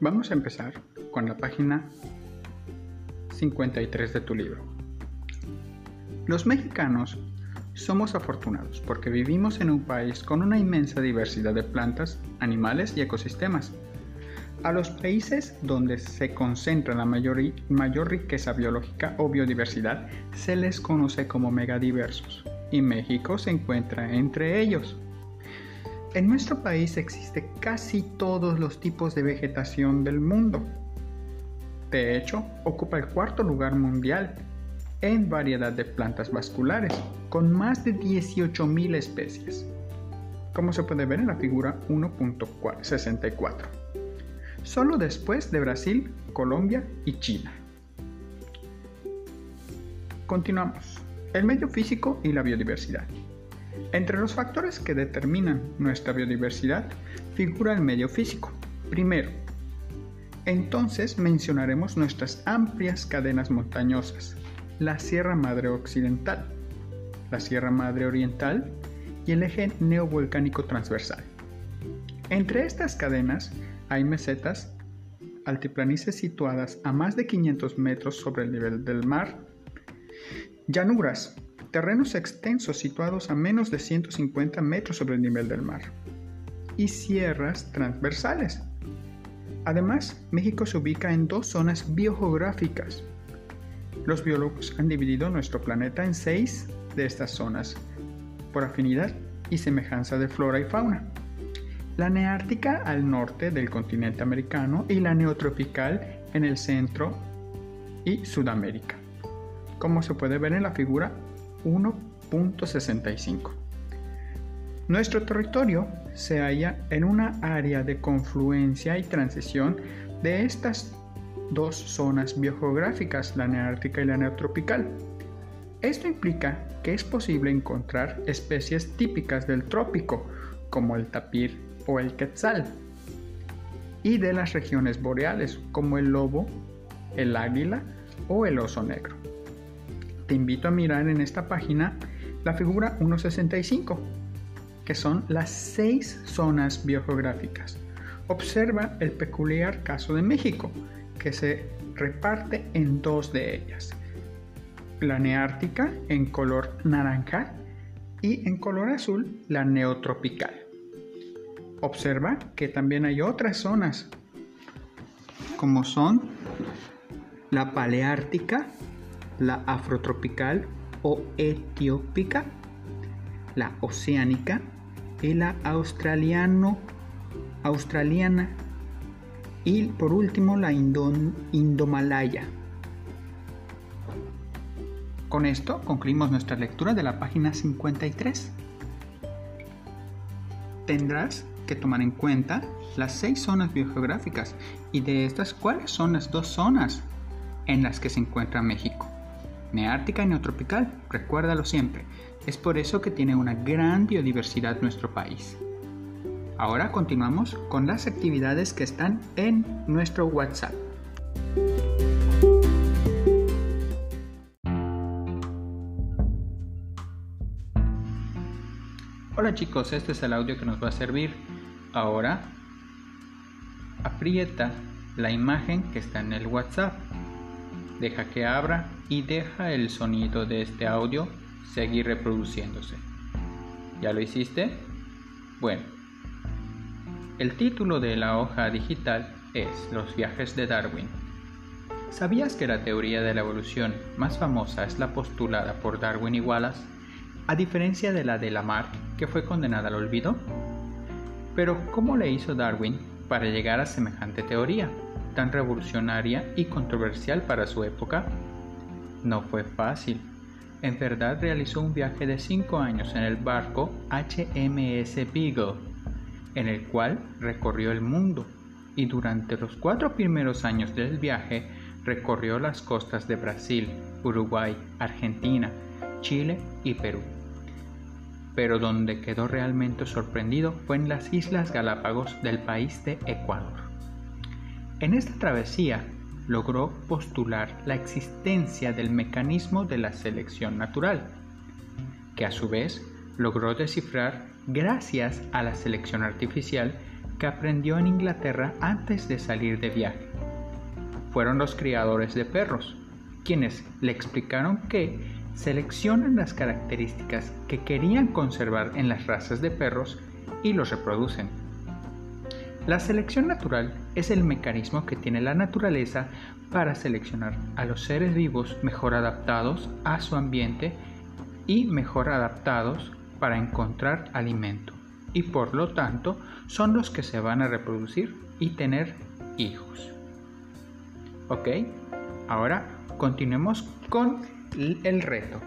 Vamos a empezar con la página 53 de tu libro. Los mexicanos somos afortunados porque vivimos en un país con una inmensa diversidad de plantas, animales y ecosistemas. A los países donde se concentra la mayor, mayor riqueza biológica o biodiversidad se les conoce como megadiversos y México se encuentra entre ellos. En nuestro país existe casi todos los tipos de vegetación del mundo. De hecho, ocupa el cuarto lugar mundial en variedad de plantas vasculares, con más de 18.000 especies, como se puede ver en la figura 1.64, solo después de Brasil, Colombia y China. Continuamos. El medio físico y la biodiversidad. Entre los factores que determinan nuestra biodiversidad figura el medio físico. Primero, entonces mencionaremos nuestras amplias cadenas montañosas, la Sierra Madre Occidental, la Sierra Madre Oriental y el eje neovolcánico transversal. Entre estas cadenas hay mesetas, altiplanicies situadas a más de 500 metros sobre el nivel del mar, llanuras, terrenos extensos situados a menos de 150 metros sobre el nivel del mar, y sierras transversales. Además, México se ubica en dos zonas biogeográficas, los biólogos han dividido nuestro planeta en seis de estas zonas, por afinidad y semejanza de flora y fauna. La neártica al norte del continente americano y la neotropical en el centro y Sudamérica, como se puede ver en la figura 1.65. Nuestro territorio se halla en una área de confluencia y transición de estas dos zonas biogeográficas, la neártica y la neotropical. Esto implica que es posible encontrar especies típicas del trópico, como el tapir o el quetzal, y de las regiones boreales, como el lobo, el águila o el oso negro. Te invito a mirar en esta página la figura 165, que son las seis zonas biogeográficas. Observa el peculiar caso de México, que se reparte en dos de ellas. La neártica en color naranja y en color azul la neotropical. Observa que también hay otras zonas como son la paleártica, la afrotropical o etiópica, la oceánica y la australiano australiana y por último la Indomalaya. Con esto concluimos nuestra lectura de la página 53. Tendrás que tomar en cuenta las seis zonas biogeográficas y de estas cuáles son las dos zonas en las que se encuentra México. Neártica y neotropical, recuérdalo siempre. Es por eso que tiene una gran biodiversidad nuestro país. Ahora continuamos con las actividades que están en nuestro WhatsApp. Hola chicos, este es el audio que nos va a servir. Ahora aprieta la imagen que está en el WhatsApp. Deja que abra y deja el sonido de este audio seguir reproduciéndose. ¿Ya lo hiciste? Bueno, el título de la hoja digital es Los viajes de Darwin. ¿Sabías que la teoría de la evolución más famosa es la postulada por Darwin y Wallace, a diferencia de la de Lamarck, que fue condenada al olvido? Pero, ¿cómo le hizo Darwin para llegar a semejante teoría, tan revolucionaria y controversial para su época? No fue fácil. En verdad realizó un viaje de cinco años en el barco HMS Beagle en el cual recorrió el mundo y durante los cuatro primeros años del viaje recorrió las costas de Brasil, Uruguay, Argentina, Chile y Perú. Pero donde quedó realmente sorprendido fue en las Islas Galápagos del país de Ecuador. En esta travesía logró postular la existencia del mecanismo de la selección natural, que a su vez logró descifrar gracias a la selección artificial que aprendió en Inglaterra antes de salir de viaje. Fueron los criadores de perros, quienes le explicaron que seleccionan las características que querían conservar en las razas de perros y los reproducen. La selección natural es el mecanismo que tiene la naturaleza para seleccionar a los seres vivos mejor adaptados a su ambiente y mejor adaptados para encontrar alimento y por lo tanto son los que se van a reproducir y tener hijos. ¿Ok? Ahora continuemos con el reto.